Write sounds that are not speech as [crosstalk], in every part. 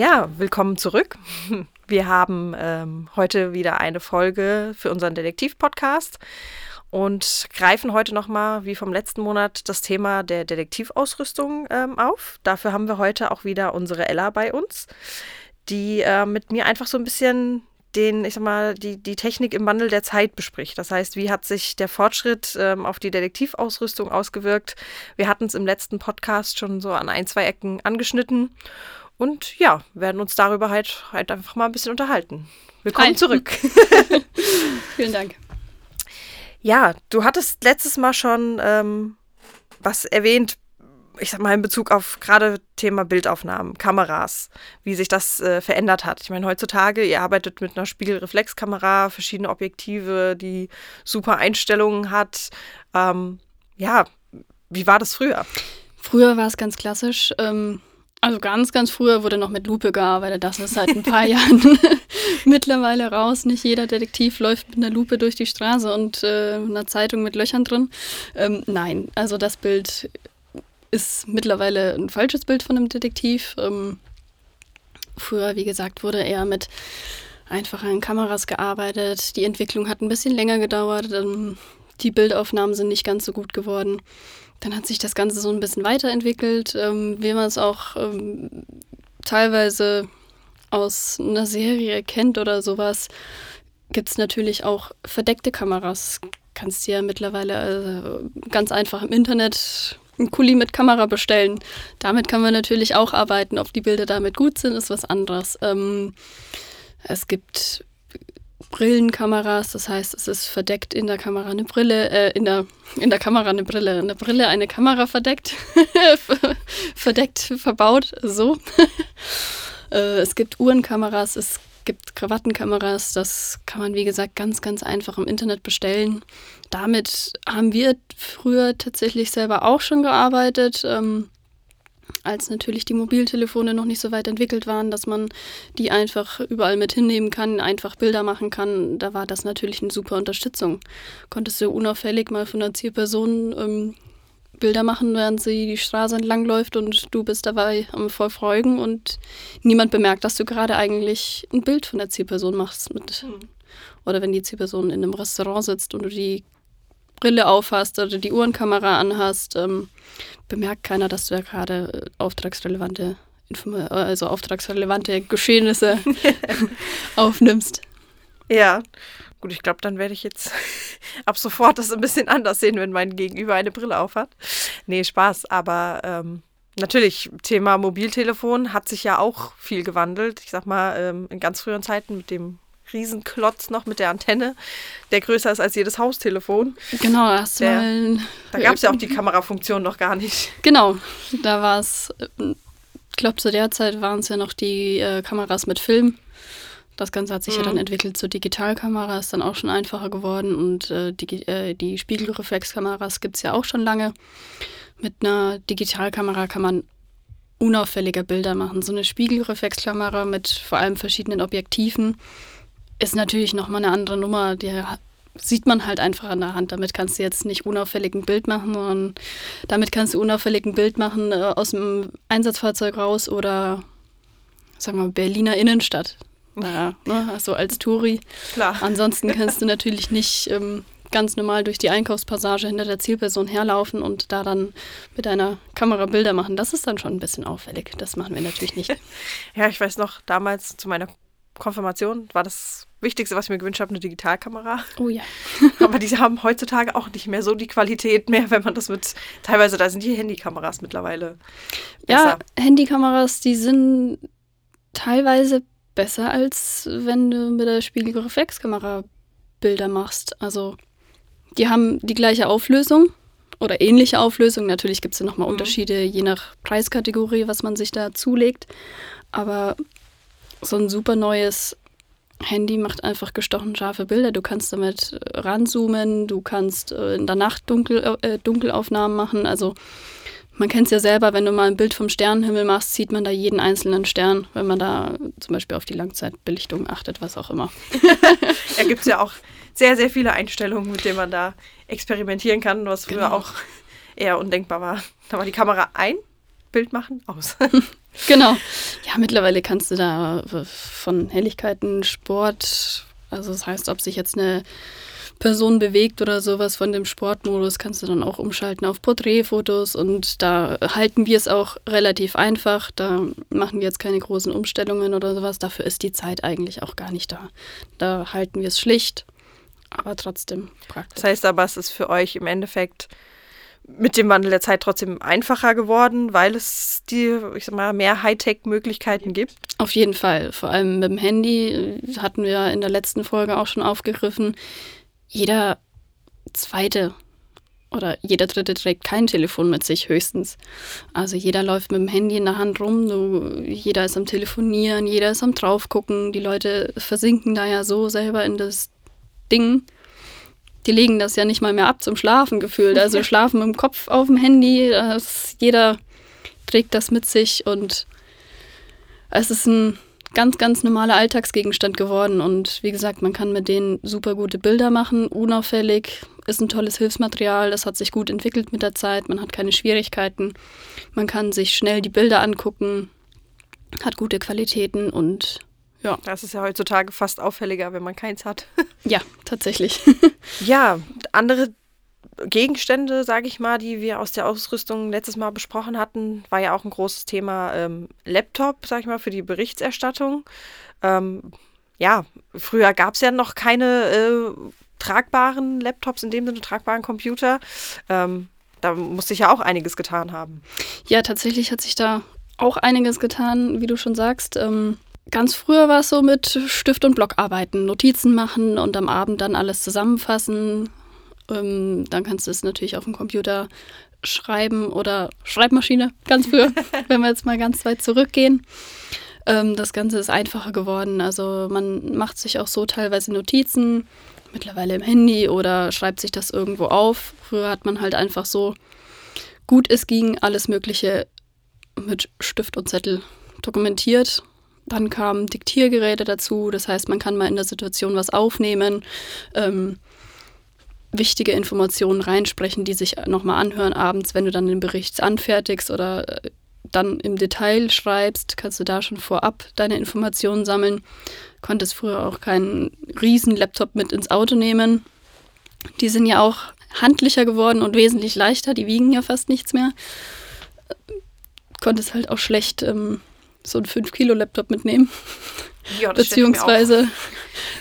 Ja, willkommen zurück. [laughs] Wir haben ähm, heute wieder eine Folge für unseren Detektiv-Podcast und greifen heute nochmal, wie vom letzten Monat, das Thema der Detektivausrüstung ähm, auf. Dafür haben wir heute auch wieder unsere Ella bei uns, die äh, mit mir einfach so ein bisschen den, ich sag mal, die, die Technik im Wandel der Zeit bespricht. Das heißt, wie hat sich der Fortschritt ähm, auf die Detektivausrüstung ausgewirkt? Wir hatten es im letzten Podcast schon so an ein, zwei Ecken angeschnitten. Und ja, werden uns darüber halt, halt einfach mal ein bisschen unterhalten. Willkommen Hi. zurück. [laughs] [laughs] Vielen Dank. Ja, du hattest letztes Mal schon ähm, was erwähnt ich sag mal, in Bezug auf gerade Thema Bildaufnahmen, Kameras, wie sich das äh, verändert hat. Ich meine, heutzutage, ihr arbeitet mit einer Spiegelreflexkamera, verschiedene Objektive, die super Einstellungen hat. Ähm, ja, wie war das früher? Früher war es ganz klassisch. Ähm, also ganz, ganz früher wurde noch mit Lupe gearbeitet. Das ist seit ein paar [laughs] Jahren [laughs] mittlerweile raus. Nicht jeder Detektiv läuft mit einer Lupe durch die Straße und äh, einer Zeitung mit Löchern drin. Ähm, nein, also das Bild ist mittlerweile ein falsches Bild von einem Detektiv. Ähm, früher, wie gesagt, wurde eher mit einfachen Kameras gearbeitet. Die Entwicklung hat ein bisschen länger gedauert. Ähm, die Bildaufnahmen sind nicht ganz so gut geworden. Dann hat sich das Ganze so ein bisschen weiterentwickelt, ähm, wie man es auch ähm, teilweise aus einer Serie kennt oder sowas. Gibt es natürlich auch verdeckte Kameras. Kannst du ja mittlerweile äh, ganz einfach im Internet einen Kuli mit Kamera bestellen. Damit kann man natürlich auch arbeiten. Ob die Bilder damit gut sind, ist was anderes. Ähm, es gibt Brillenkameras, das heißt, es ist verdeckt in der Kamera eine Brille, äh, in der, in der Kamera eine Brille, in der Brille eine Kamera verdeckt, [laughs] verdeckt, verbaut, so. [laughs] äh, es gibt Uhrenkameras, es gibt Krawattenkameras, das kann man wie gesagt ganz, ganz einfach im Internet bestellen. Damit haben wir früher tatsächlich selber auch schon gearbeitet. Ähm, als natürlich die Mobiltelefone noch nicht so weit entwickelt waren, dass man die einfach überall mit hinnehmen kann, einfach Bilder machen kann, da war das natürlich eine super Unterstützung. Konntest du unauffällig mal von einer Zielperson ähm, Bilder machen, während sie die Straße entlang läuft und du bist dabei am Verfolgen und niemand bemerkt, dass du gerade eigentlich ein Bild von der Zielperson machst. Mit, mhm. Oder wenn die Zielperson in einem Restaurant sitzt und du die Brille aufhast oder die Uhrenkamera anhast, ähm, bemerkt keiner, dass du da gerade äh, auftragsrelevante, also auftragsrelevante Geschehnisse [laughs] [laughs] aufnimmst. Ja, gut, ich glaube, dann werde ich jetzt [laughs] ab sofort das ein bisschen anders sehen, wenn mein Gegenüber eine Brille aufhat. Nee, Spaß, aber ähm, natürlich, Thema Mobiltelefon hat sich ja auch viel gewandelt. Ich sag mal, ähm, in ganz früheren Zeiten mit dem Riesenklotz noch mit der Antenne, der größer ist als jedes Haustelefon. Genau, hast der, mal, Da gab es ja auch die Kamerafunktion noch gar nicht. Genau, da war es, ich glaube zu der Zeit waren es ja noch die äh, Kameras mit Film. Das Ganze hat sich mhm. ja dann mhm. entwickelt zur Digitalkamera, ist dann auch schon einfacher geworden und äh, die, äh, die Spiegelreflexkameras gibt es ja auch schon lange. Mit einer Digitalkamera kann man unauffälliger Bilder machen. So eine Spiegelreflexkamera mit vor allem verschiedenen Objektiven ist natürlich nochmal eine andere Nummer. Die sieht man halt einfach an der Hand. Damit kannst du jetzt nicht unauffällig ein Bild machen, sondern damit kannst du unauffällig ein Bild machen äh, aus dem Einsatzfahrzeug raus oder, sagen wir, Berliner Innenstadt. Naja, ne, also als Touri. Klar. Ansonsten kannst du natürlich nicht ähm, ganz normal durch die Einkaufspassage hinter der Zielperson herlaufen und da dann mit einer Kamera Bilder machen. Das ist dann schon ein bisschen auffällig. Das machen wir natürlich nicht. [laughs] ja, ich weiß noch, damals zu meiner Konfirmation war das Wichtigste, was ich mir gewünscht habe, eine Digitalkamera. Oh ja. [laughs] Aber die haben heutzutage auch nicht mehr so die Qualität mehr, wenn man das mit. Teilweise, da sind die Handykameras mittlerweile. Besser. Ja, Handykameras, die sind teilweise besser, als wenn du mit der Spiegelreflexkamera Bilder machst. Also, die haben die gleiche Auflösung oder ähnliche Auflösung. Natürlich gibt es ja nochmal mhm. Unterschiede, je nach Preiskategorie, was man sich da zulegt. Aber so ein super neues Handy macht einfach gestochen scharfe Bilder. Du kannst damit äh, ranzoomen, du kannst äh, in der Nacht Dunkel, äh, Dunkelaufnahmen machen. Also man kennt es ja selber, wenn du mal ein Bild vom Sternenhimmel machst, sieht man da jeden einzelnen Stern, wenn man da zum Beispiel auf die Langzeitbelichtung achtet, was auch immer. [laughs] da gibt es ja auch sehr, sehr viele Einstellungen, mit denen man da experimentieren kann, was früher genau. auch eher undenkbar war. Da war die Kamera ein, Bild machen, aus. [laughs] genau. Ja, mittlerweile kannst du da von Helligkeiten, Sport, also das heißt, ob sich jetzt eine Person bewegt oder sowas von dem Sportmodus, kannst du dann auch umschalten auf Porträtfotos und da halten wir es auch relativ einfach. Da machen wir jetzt keine großen Umstellungen oder sowas. Dafür ist die Zeit eigentlich auch gar nicht da. Da halten wir es schlicht, aber trotzdem praktisch. Das heißt aber, es ist für euch im Endeffekt mit dem Wandel der Zeit trotzdem einfacher geworden, weil es die, ich sag mal, mehr Hightech-Möglichkeiten gibt? Auf jeden Fall. Vor allem mit dem Handy hatten wir in der letzten Folge auch schon aufgegriffen jeder zweite oder jeder dritte trägt kein Telefon mit sich höchstens. Also jeder läuft mit dem Handy in der Hand rum, du, jeder ist am Telefonieren, jeder ist am draufgucken. Die Leute versinken da ja so selber in das Ding. Die legen das ja nicht mal mehr ab zum Schlafen gefühlt. Also [laughs] schlafen mit dem Kopf auf dem Handy. Das, jeder trägt das mit sich und es ist ein ganz, ganz normaler Alltagsgegenstand geworden. Und wie gesagt, man kann mit denen super gute Bilder machen, unauffällig, ist ein tolles Hilfsmaterial, das hat sich gut entwickelt mit der Zeit, man hat keine Schwierigkeiten, man kann sich schnell die Bilder angucken, hat gute Qualitäten und ja. Das ist ja heutzutage fast auffälliger, wenn man keins hat. [laughs] ja, tatsächlich. [laughs] ja, andere Gegenstände, sage ich mal, die wir aus der Ausrüstung letztes Mal besprochen hatten, war ja auch ein großes Thema ähm, Laptop, sage ich mal, für die Berichterstattung. Ähm, ja, früher gab es ja noch keine äh, tragbaren Laptops, in dem Sinne tragbaren Computer. Ähm, da musste ich ja auch einiges getan haben. Ja, tatsächlich hat sich da auch einiges getan, wie du schon sagst. Ähm, ganz früher war es so mit Stift und Block arbeiten, Notizen machen und am Abend dann alles zusammenfassen, ähm, dann kannst du es natürlich auf dem Computer schreiben oder Schreibmaschine, ganz früher, [laughs] wenn wir jetzt mal ganz weit zurückgehen. Ähm, das Ganze ist einfacher geworden. Also man macht sich auch so teilweise Notizen, mittlerweile im Handy oder schreibt sich das irgendwo auf. Früher hat man halt einfach so gut es ging, alles Mögliche mit Stift und Zettel dokumentiert. Dann kamen Diktiergeräte dazu, das heißt, man kann mal in der Situation was aufnehmen. Ähm, wichtige Informationen reinsprechen, die sich nochmal anhören abends, wenn du dann den Bericht anfertigst oder äh, dann im Detail schreibst, kannst du da schon vorab deine Informationen sammeln. Konntest früher auch keinen riesen Laptop mit ins Auto nehmen. Die sind ja auch handlicher geworden und wesentlich leichter, die wiegen ja fast nichts mehr. Konntest halt auch schlecht ähm, so einen 5-Kilo-Laptop mitnehmen. Ja, Beziehungsweise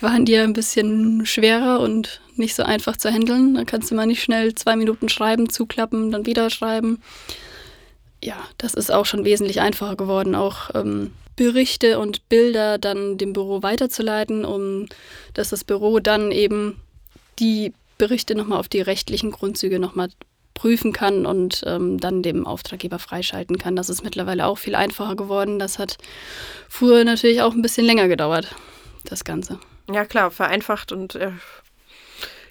waren die ja ein bisschen schwerer und nicht so einfach zu handeln. Da kannst du mal nicht schnell zwei Minuten schreiben, zuklappen, dann wieder schreiben. Ja, das ist auch schon wesentlich einfacher geworden, auch ähm, Berichte und Bilder dann dem Büro weiterzuleiten, um dass das Büro dann eben die Berichte nochmal auf die rechtlichen Grundzüge nochmal prüfen kann und ähm, dann dem Auftraggeber freischalten kann. Das ist mittlerweile auch viel einfacher geworden. Das hat früher natürlich auch ein bisschen länger gedauert, das Ganze. Ja, klar, vereinfacht und äh,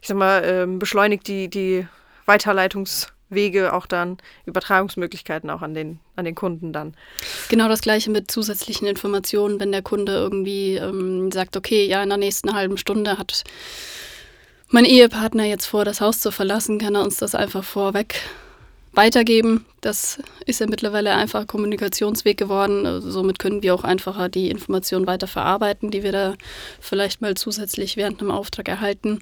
ich sag mal, äh, beschleunigt die, die Weiterleitungswege auch dann, Übertragungsmöglichkeiten auch an den, an den Kunden dann. Genau das gleiche mit zusätzlichen Informationen, wenn der Kunde irgendwie ähm, sagt, okay, ja, in der nächsten halben Stunde hat mein Ehepartner jetzt vor, das Haus zu verlassen, kann er uns das einfach vorweg weitergeben. Das ist ja mittlerweile einfach Kommunikationsweg geworden. Also somit können wir auch einfacher die Informationen weiter verarbeiten, die wir da vielleicht mal zusätzlich während einem Auftrag erhalten.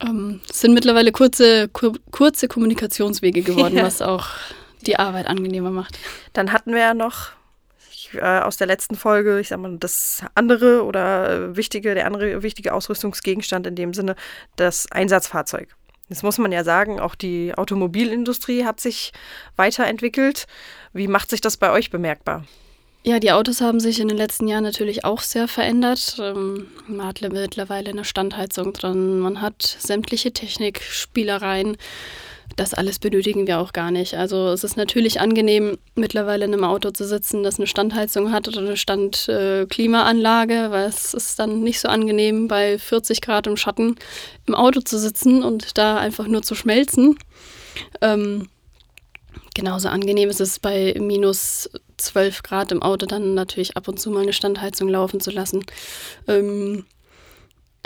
Ähm, es sind mittlerweile kurze, kur kurze Kommunikationswege geworden, [laughs] ja. was auch die Arbeit angenehmer macht. Dann hatten wir ja noch äh, aus der letzten Folge, ich sag mal, das andere oder wichtige, der andere wichtige Ausrüstungsgegenstand in dem Sinne, das Einsatzfahrzeug. Das muss man ja sagen, auch die Automobilindustrie hat sich weiterentwickelt. Wie macht sich das bei euch bemerkbar? Ja, die Autos haben sich in den letzten Jahren natürlich auch sehr verändert. Ähm, man hat mittlerweile eine Standheizung dran, man hat sämtliche Technik, Spielereien. Das alles benötigen wir auch gar nicht. Also es ist natürlich angenehm, mittlerweile in einem Auto zu sitzen, das eine Standheizung hat oder eine Standklimaanlage, weil es ist dann nicht so angenehm, bei 40 Grad im Schatten im Auto zu sitzen und da einfach nur zu schmelzen. Ähm, genauso angenehm ist es bei minus 12 Grad im Auto dann natürlich ab und zu mal eine Standheizung laufen zu lassen. Ähm,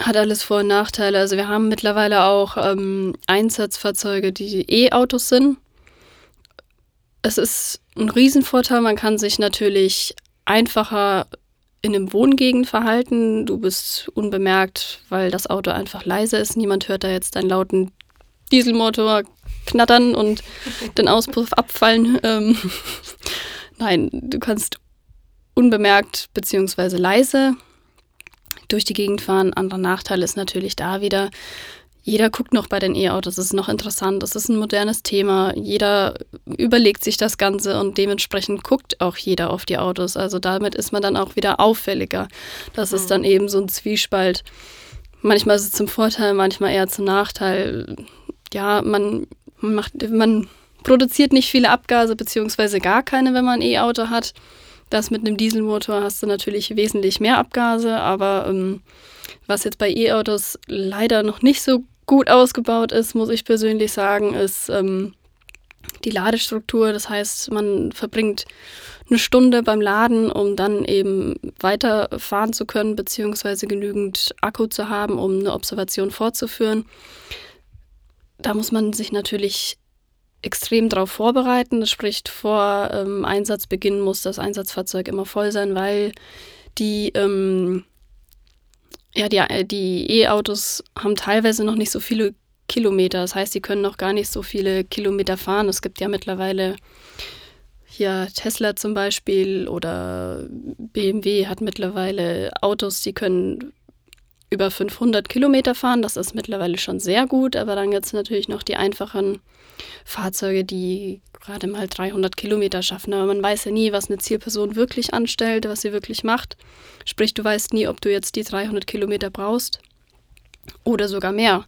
hat alles Vor- und Nachteile. Also wir haben mittlerweile auch ähm, Einsatzfahrzeuge, die E-Autos sind. es ist ein Riesenvorteil. Man kann sich natürlich einfacher in einem Wohngegend verhalten. Du bist unbemerkt, weil das Auto einfach leise ist. Niemand hört da jetzt deinen lauten Dieselmotor knattern und [laughs] den Auspuff abfallen. Ähm, [laughs] Nein, du kannst unbemerkt bzw. leise durch die Gegend fahren. Anderer Nachteil ist natürlich da wieder, jeder guckt noch bei den E-Autos, es ist noch interessant, es ist ein modernes Thema, jeder überlegt sich das Ganze und dementsprechend guckt auch jeder auf die Autos. Also damit ist man dann auch wieder auffälliger. Das mhm. ist dann eben so ein Zwiespalt. Manchmal ist es zum Vorteil, manchmal eher zum Nachteil. Ja, man macht, man produziert nicht viele Abgase, beziehungsweise gar keine, wenn man ein E-Auto hat. Das mit einem Dieselmotor hast du natürlich wesentlich mehr Abgase, aber ähm, was jetzt bei E-Autos leider noch nicht so gut ausgebaut ist, muss ich persönlich sagen, ist ähm, die Ladestruktur. Das heißt, man verbringt eine Stunde beim Laden, um dann eben weiterfahren zu können, beziehungsweise genügend Akku zu haben, um eine Observation fortzuführen. Da muss man sich natürlich extrem darauf vorbereiten. Das spricht vor ähm, Einsatzbeginn muss das Einsatzfahrzeug immer voll sein, weil die ähm, ja, die, äh, die E-Autos haben teilweise noch nicht so viele Kilometer. Das heißt, sie können noch gar nicht so viele Kilometer fahren. Es gibt ja mittlerweile hier Tesla zum Beispiel oder BMW hat mittlerweile Autos, die können über 500 Kilometer fahren. Das ist mittlerweile schon sehr gut, aber dann gibt es natürlich noch die einfachen Fahrzeuge, die gerade mal 300 Kilometer schaffen. Aber man weiß ja nie, was eine Zielperson wirklich anstellt, was sie wirklich macht. Sprich, du weißt nie, ob du jetzt die 300 Kilometer brauchst oder sogar mehr.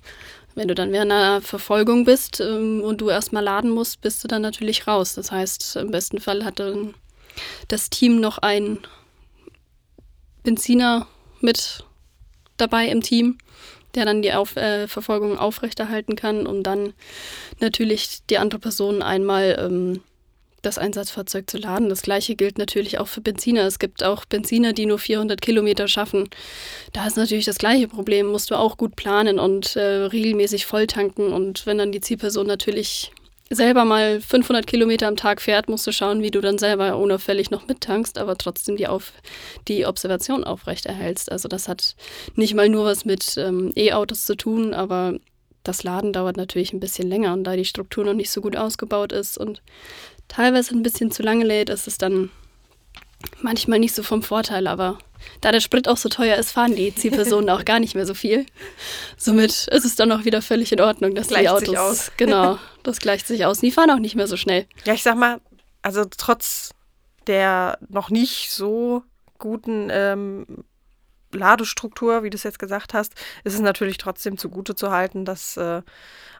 Wenn du dann während einer Verfolgung bist ähm, und du erstmal laden musst, bist du dann natürlich raus. Das heißt, im besten Fall hat dann das Team noch einen Benziner mit dabei im Team, der dann die Auf äh, Verfolgung aufrechterhalten kann, um dann natürlich die andere Person einmal ähm, das Einsatzfahrzeug zu laden. Das gleiche gilt natürlich auch für Benziner. Es gibt auch Benziner, die nur 400 Kilometer schaffen. Da ist natürlich das gleiche Problem. Musst du auch gut planen und äh, regelmäßig volltanken. Und wenn dann die Zielperson natürlich selber mal 500 Kilometer am Tag fährt, musst du schauen, wie du dann selber unauffällig noch mittankst, aber trotzdem die, Auf die Observation aufrechterhältst. Also das hat nicht mal nur was mit ähm, E-Autos zu tun, aber das Laden dauert natürlich ein bisschen länger und da die Struktur noch nicht so gut ausgebaut ist und teilweise ein bisschen zu lange lädt, ist es dann manchmal nicht so vom Vorteil, aber da der Sprit auch so teuer ist, fahren die Zielpersonen auch gar nicht mehr so viel. Somit ist es dann auch wieder völlig in Ordnung, dass gleicht die Autos. Sich aus. [laughs] Genau, das gleicht sich aus. Die fahren auch nicht mehr so schnell. Ja, ich sag mal, also trotz der noch nicht so guten ähm, Ladestruktur, wie du es jetzt gesagt hast, ist es natürlich trotzdem zugute zu halten, dass äh,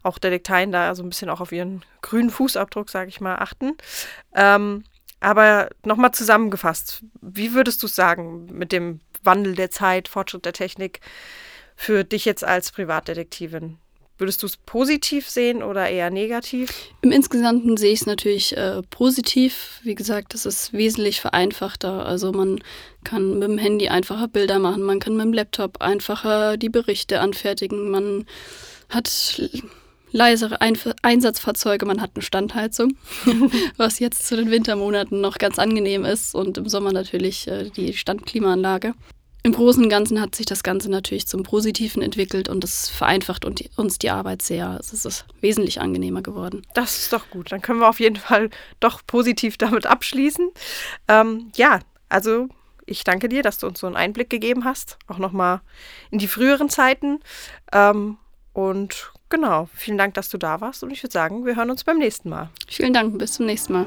auch Detekteien da so ein bisschen auch auf ihren grünen Fußabdruck, sage ich mal, achten. Ähm, aber nochmal zusammengefasst, wie würdest du es sagen mit dem Wandel der Zeit, Fortschritt der Technik für dich jetzt als Privatdetektivin? Würdest du es positiv sehen oder eher negativ? Im Insgesamten sehe ich es natürlich äh, positiv. Wie gesagt, es ist wesentlich vereinfachter. Also man kann mit dem Handy einfacher Bilder machen, man kann mit dem Laptop einfacher die Berichte anfertigen, man hat leisere Einf Einsatzfahrzeuge, man hat eine Standheizung, [laughs] was jetzt zu den Wintermonaten noch ganz angenehm ist und im Sommer natürlich äh, die Standklimaanlage. Im Großen und Ganzen hat sich das Ganze natürlich zum Positiven entwickelt und es vereinfacht uns die Arbeit sehr. Es ist wesentlich angenehmer geworden. Das ist doch gut. Dann können wir auf jeden Fall doch positiv damit abschließen. Ähm, ja, also ich danke dir, dass du uns so einen Einblick gegeben hast, auch nochmal in die früheren Zeiten. Ähm, und genau, vielen Dank, dass du da warst. Und ich würde sagen, wir hören uns beim nächsten Mal. Vielen Dank, bis zum nächsten Mal.